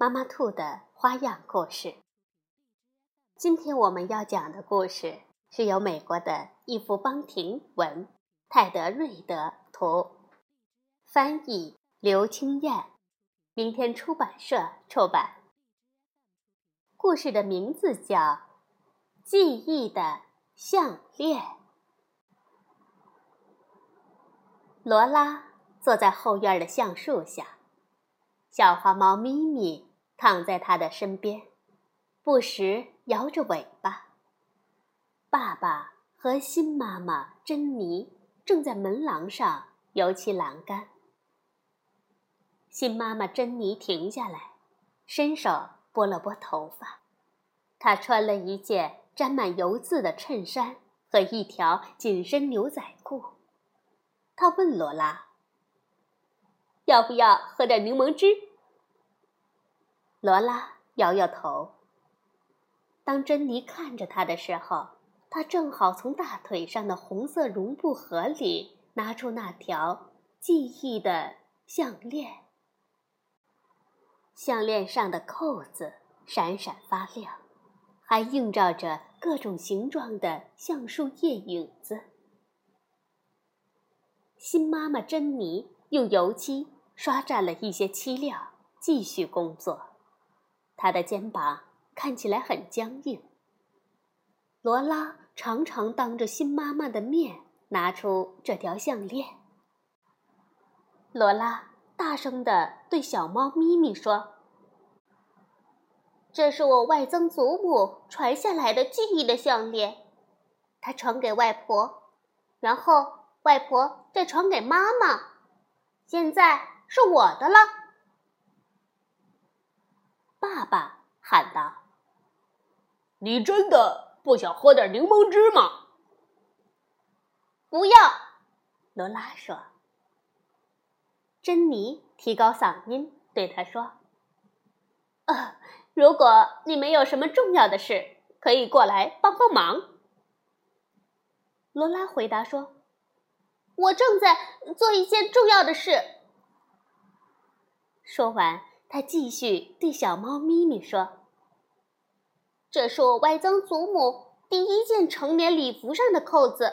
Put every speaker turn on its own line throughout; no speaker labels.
妈妈兔的花样故事。今天我们要讲的故事是由美国的伊夫邦廷文、泰德瑞德图，翻译刘青燕，明天出版社出版。故事的名字叫《记忆的项链》。罗拉坐在后院的橡树下，小花猫咪咪。躺在他的身边，不时摇着尾巴。爸爸和新妈妈珍妮正在门廊上油漆栏杆。新妈妈珍妮停下来，伸手拨了拨头发。她穿了一件沾满油渍的衬衫和一条紧身牛仔裤。她问罗拉：“要不要喝点柠檬汁？”罗拉摇摇头。当珍妮看着她的时候，她正好从大腿上的红色绒布盒里拿出那条记忆的项链。项链上的扣子闪闪发亮，还映照着各种形状的橡树叶影子。新妈妈珍妮用油漆刷蘸了一些漆料，继续工作。他的肩膀看起来很僵硬。罗拉常常当着新妈妈的面拿出这条项链。罗拉大声地对小猫咪咪说：“这是我外曾祖母传下来的记忆的项链，她传给外婆，然后外婆再传给妈妈，现在是我的了。”爸爸喊道：“
你真的不想喝点柠檬汁吗？”“
不要。”罗拉说。珍妮提高嗓音对他说：“呃，如果你没有什么重要的事，可以过来帮帮忙。”罗拉回答说：“我正在做一件重要的事。”说完。他继续对小猫咪咪说：“这是我外曾祖母第一件成年礼服上的扣子。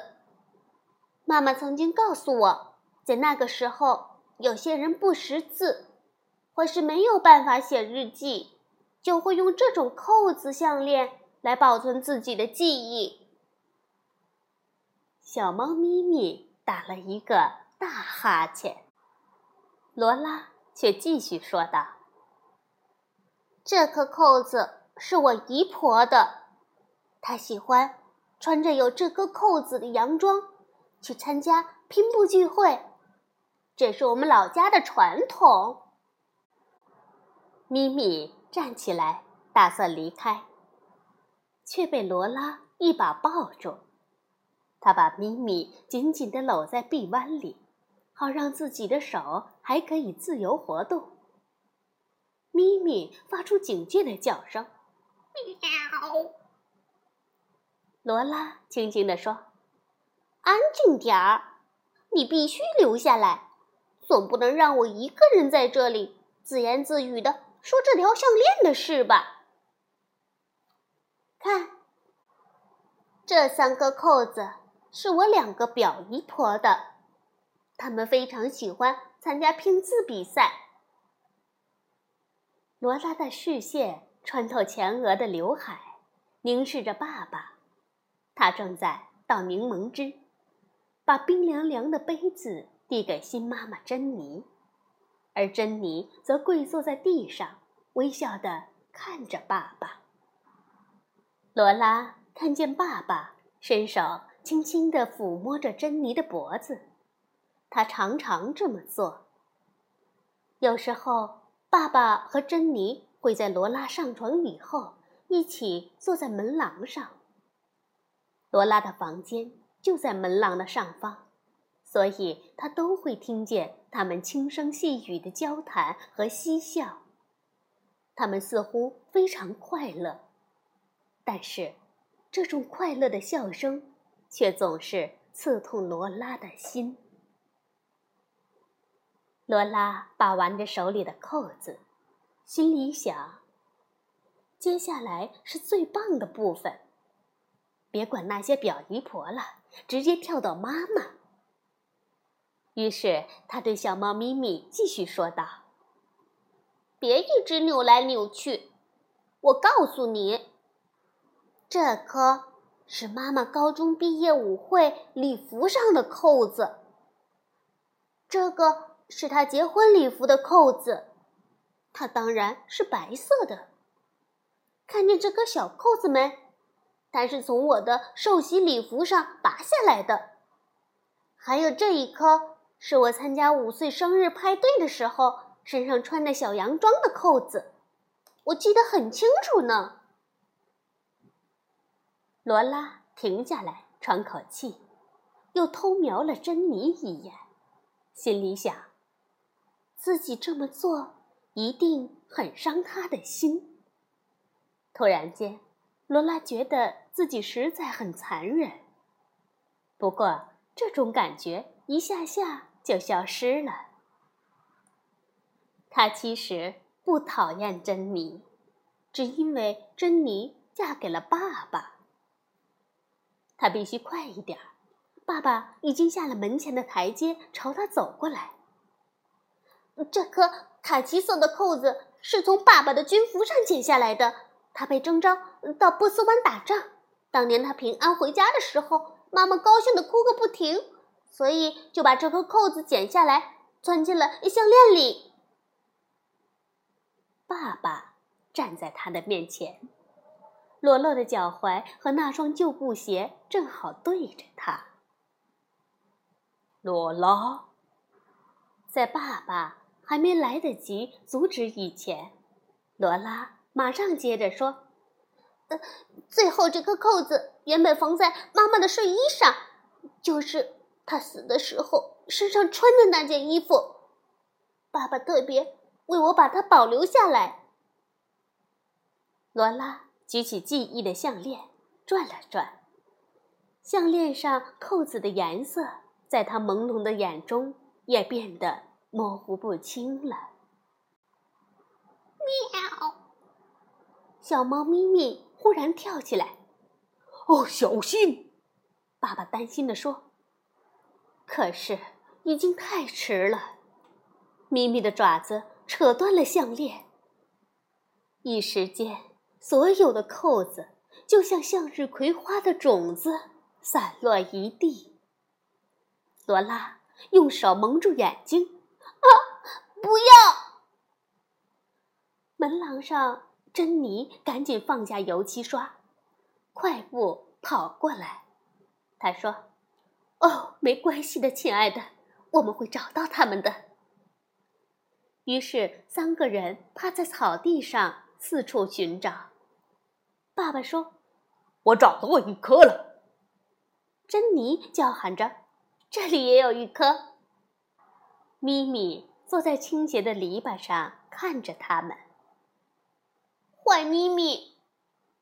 妈妈曾经告诉我，在那个时候，有些人不识字，或是没有办法写日记，就会用这种扣子项链来保存自己的记忆。”小猫咪咪打了一个大哈欠，罗拉却继续说道。这颗扣子是我姨婆的，她喜欢穿着有这颗扣子的洋装去参加拼布聚会，这是我们老家的传统。咪咪站起来打算离开，却被罗拉一把抱住，他把咪咪紧紧地搂在臂弯里，好让自己的手还可以自由活动。咪咪发出警戒的叫声，喵。罗拉轻轻地说：“安静点儿，你必须留下来，总不能让我一个人在这里自言自语的说这条项链的事吧？看，这三个扣子是我两个表姨婆的，她们非常喜欢参加拼字比赛。”罗拉的视线穿透前额的刘海，凝视着爸爸。他正在倒柠檬汁，把冰凉凉的杯子递给新妈妈珍妮，而珍妮则跪坐在地上，微笑地看着爸爸。罗拉看见爸爸伸手轻轻地抚摸着珍妮的脖子，他常常这么做。有时候。爸爸和珍妮会在罗拉上床以后一起坐在门廊上。罗拉的房间就在门廊的上方，所以他都会听见他们轻声细语的交谈和嬉笑。他们似乎非常快乐，但是这种快乐的笑声却总是刺痛罗拉的心。罗拉把玩着手里的扣子，心里想：接下来是最棒的部分。别管那些表姨婆了，直接跳到妈妈。于是他对小猫咪咪继续说道：“
别一直扭来扭去，我告诉你，这颗是妈妈高中毕业舞会礼服上的扣子。这个是她结婚礼服的扣子，它当然是白色的。看见这颗小扣子没？”它是从我的寿喜礼服上拔下来的，还有这一颗是我参加五岁生日派对的时候身上穿的小洋装的扣子，我记得很清楚呢。
罗拉停下来喘口气，又偷瞄了珍妮一眼，心里想：自己这么做一定很伤他的心。突然间。罗拉觉得自己实在很残忍，不过这种感觉一下下就消失了。她其实不讨厌珍妮，只因为珍妮嫁给了爸爸。他必须快一点儿，爸爸已经下了门前的台阶，朝他走过来。
这颗卡其色的扣子是从爸爸的军服上剪下来的。他被征召到波斯湾打仗。当年他平安回家的时候，妈妈高兴的哭个不停，所以就把这颗扣子剪下来，钻进了项链里。
爸爸站在他的面前，裸露的脚踝和那双旧布鞋正好对着他。
罗拉，
在爸爸还没来得及阻止以前，罗拉。马上接着说：“
呃，最后这颗扣子原本缝在妈妈的睡衣上，就是她死的时候身上穿的那件衣服。爸爸特别为我把它保留下来。”
罗拉举起记忆的项链，转了转，项链上扣子的颜色在他朦胧的眼中也变得模糊不清了。
喵。
小猫咪咪忽然跳起来，“
哦，小心！”
爸爸担心地说。可是已经太迟了，咪咪的爪子扯断了项链。一时间，所有的扣子就像向日葵花的种子散落一地。罗拉用手蒙住眼睛，“
啊，不要！”
门廊上。珍妮赶紧放下油漆刷，快步跑过来。她说：“哦，没关系的，亲爱的，我们会找到他们的。”于是三个人趴在草地上四处寻找。爸爸说：“
我找到一颗了。”
珍妮叫喊着：“
这里也有一颗。”
咪咪坐在倾斜的篱笆上看着他们。
坏咪咪，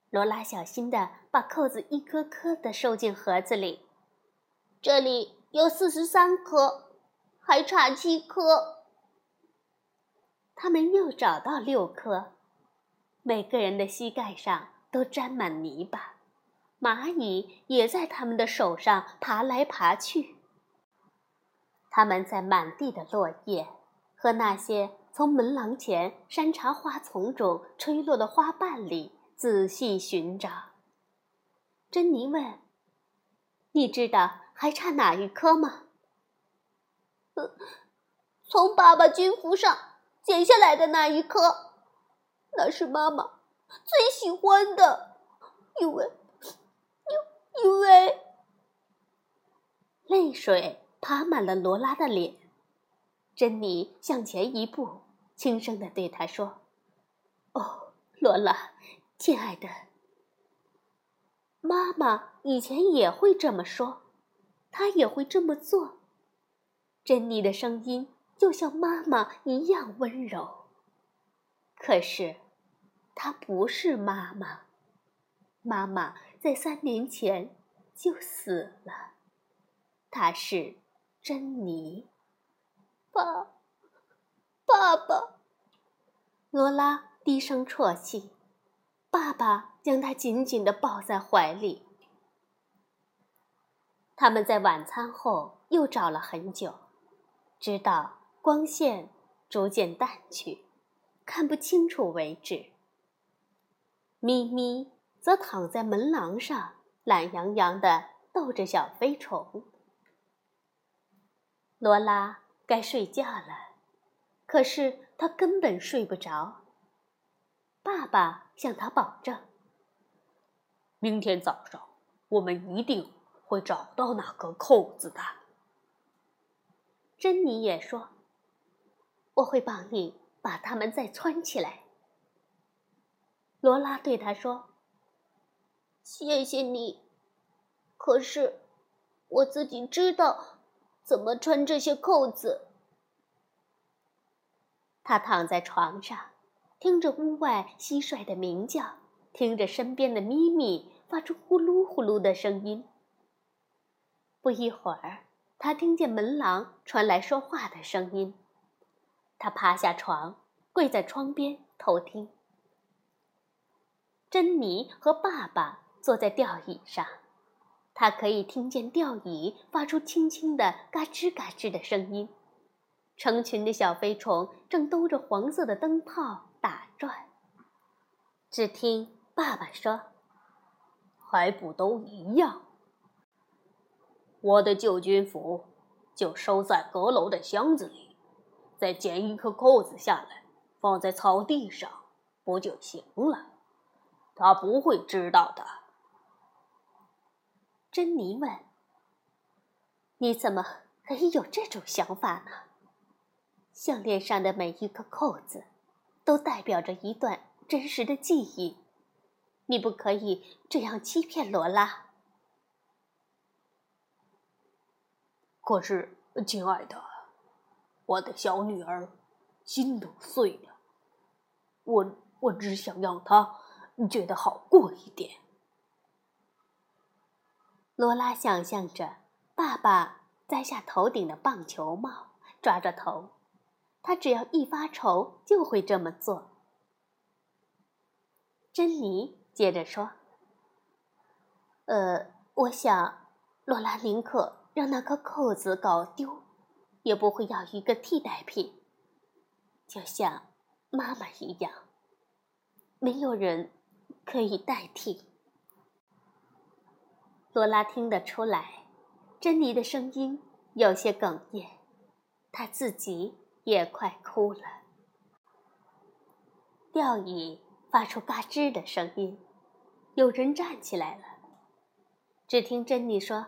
罗拉小心地把扣子一颗颗地收进盒子里。
这里有四十三颗，还差七颗。
他们又找到六颗，每个人的膝盖上都沾满泥巴，蚂蚁也在他们的手上爬来爬去。他们在满地的落叶和那些。从门廊前山茶花丛中吹落的花瓣里仔细寻找。珍妮问：“你知道还差哪一颗吗？”“
从爸爸军服上剪下来的那一颗，那是妈妈最喜欢的，因为，因因为……”
泪水爬满了罗拉的脸。珍妮向前一步。轻声的对他说：“哦，罗拉，亲爱的，妈妈以前也会这么说，她也会这么做。珍妮的声音就像妈妈一样温柔。可是，她不是妈妈，妈妈在三年前就死了。她是珍妮。
爸，爸爸，
罗拉低声啜泣。爸爸将她紧紧地抱在怀里。他们在晚餐后又找了很久，直到光线逐渐淡去，看不清楚为止。咪咪则躺在门廊上，懒洋洋地逗着小飞虫。罗拉。该睡觉了，可是他根本睡不着。爸爸向他保证：“
明天早上我们一定会找到那颗扣子的。”
珍妮也说：“我会帮你把它们再穿起来。”罗拉对他说：“
谢谢你，可是我自己知道。”怎么穿这些扣子？
他躺在床上，听着屋外蟋蟀的鸣叫，听着身边的咪咪发出呼噜呼噜的声音。不一会儿，他听见门廊传来说话的声音。他爬下床，跪在窗边偷听。珍妮和爸爸坐在吊椅上。他可以听见吊椅发出轻轻的嘎吱嘎吱的声音，成群的小飞虫正兜着黄色的灯泡打转。只听爸爸说：“
还不都一样？我的旧军服就收在阁楼的箱子里，再剪一颗扣子下来，放在草地上，不就行了？他不会知道的。”
珍妮问：“你怎么可以有这种想法呢？项链上的每一颗扣子，都代表着一段真实的记忆。你不可以这样欺骗罗拉。”
可是，亲爱的，我的小女儿心都碎了。我我只想让她觉得好过一点。
罗拉想象着爸爸摘下头顶的棒球帽，抓着头。他只要一发愁，就会这么做。珍妮接着说：“呃，我想，罗拉宁可让那颗扣子搞丢，也不会要一个替代品，就像妈妈一样，没有人可以代替。”罗拉听得出来，珍妮的声音有些哽咽，她自己也快哭了。吊椅发出嘎吱的声音，有人站起来了。只听珍妮说：“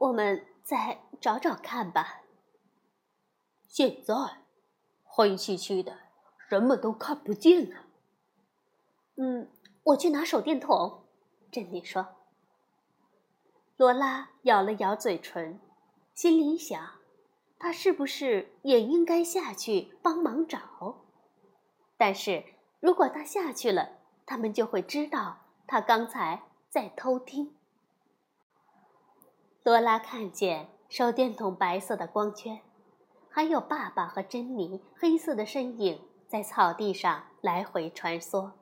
我们再找找看吧。”
现在黑漆漆的，什么都看不见了。
嗯，我去拿手电筒。珍妮说。罗拉咬了咬嘴唇，心里想：“他是不是也应该下去帮忙找？”但是如果他下去了，他们就会知道他刚才在偷听。罗拉看见手电筒白色的光圈，还有爸爸和珍妮黑色的身影在草地上来回穿梭，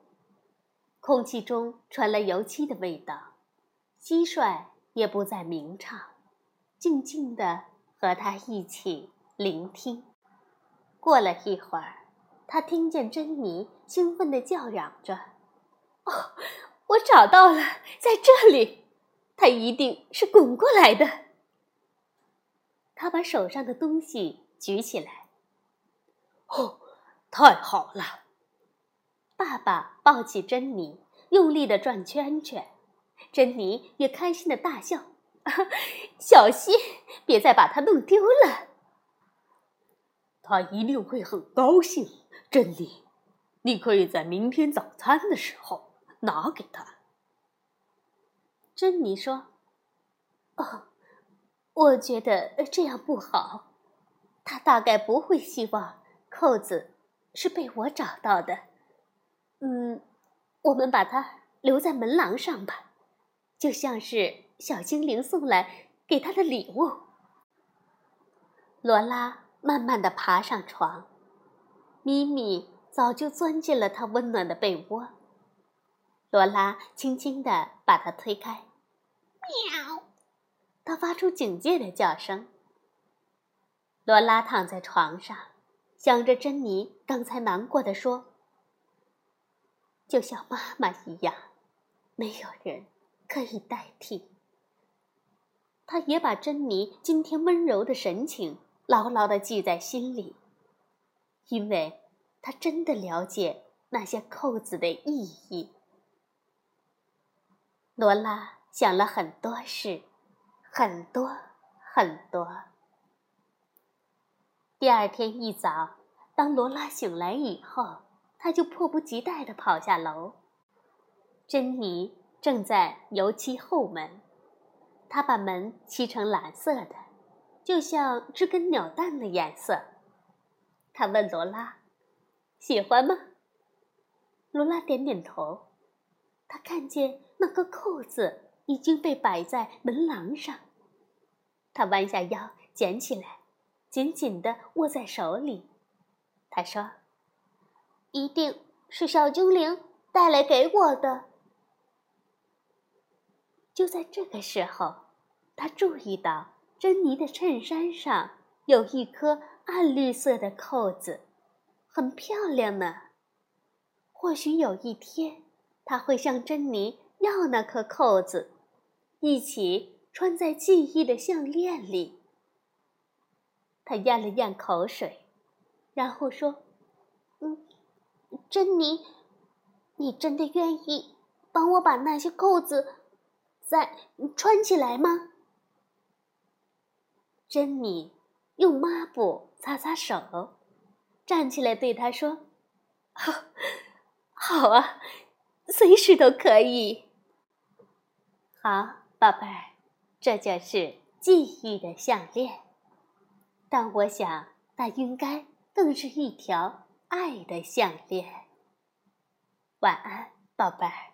空气中传来油漆的味道，蟋蟀。也不再鸣唱，静静地和他一起聆听。过了一会儿，他听见珍妮兴奋地叫嚷着：“哦，我找到了，在这里！他一定是滚过来的。”他把手上的东西举起来。
“哦，太好了！”
爸爸抱起珍妮，用力地转圈圈。珍妮也开心的大笑，小心别再把它弄丢了。
他一定会很高兴，珍妮。你可以在明天早餐的时候拿给他。”
珍妮说：“哦，我觉得这样不好。他大概不会希望扣子是被我找到的。嗯，我们把它留在门廊上吧，就像是小精灵送来给他的礼物。”罗拉慢慢的爬上床，咪咪早就钻进了他温暖的被窝。罗拉轻轻地把它推开，
喵！
它发出警戒的叫声。罗拉躺在床上，想着珍妮刚才难过的说：“就像妈妈一样，没有人可以代替。”他也把珍妮今天温柔的神情牢牢的记在心里，因为他真的了解那些扣子的意义。罗拉想了很多事，很多很多。第二天一早，当罗拉醒来以后，他就迫不及待地跑下楼。珍妮正在油漆后门，他把门漆成蓝色的，就像知更鸟蛋的颜色。他问罗拉：“喜欢吗？”罗拉点点头。他看见。那个扣子已经被摆在门廊上，他弯下腰捡起来，紧紧地握在手里。他说：“一定是小精灵带来给我的。”就在这个时候，他注意到珍妮的衬衫上有一颗暗绿色的扣子，很漂亮呢。或许有一天，他会向珍妮。要那颗扣子，一起穿在记忆的项链里。他咽了咽口水，然后说：“嗯，珍妮，你真的愿意帮我把那些扣子再穿起来吗？”珍妮用抹布擦擦手，站起来对他说：“好，啊，随时都可以。”好，宝贝儿，这就是记忆的项链。但我想，那应该更是一条爱的项链。晚安，宝贝儿。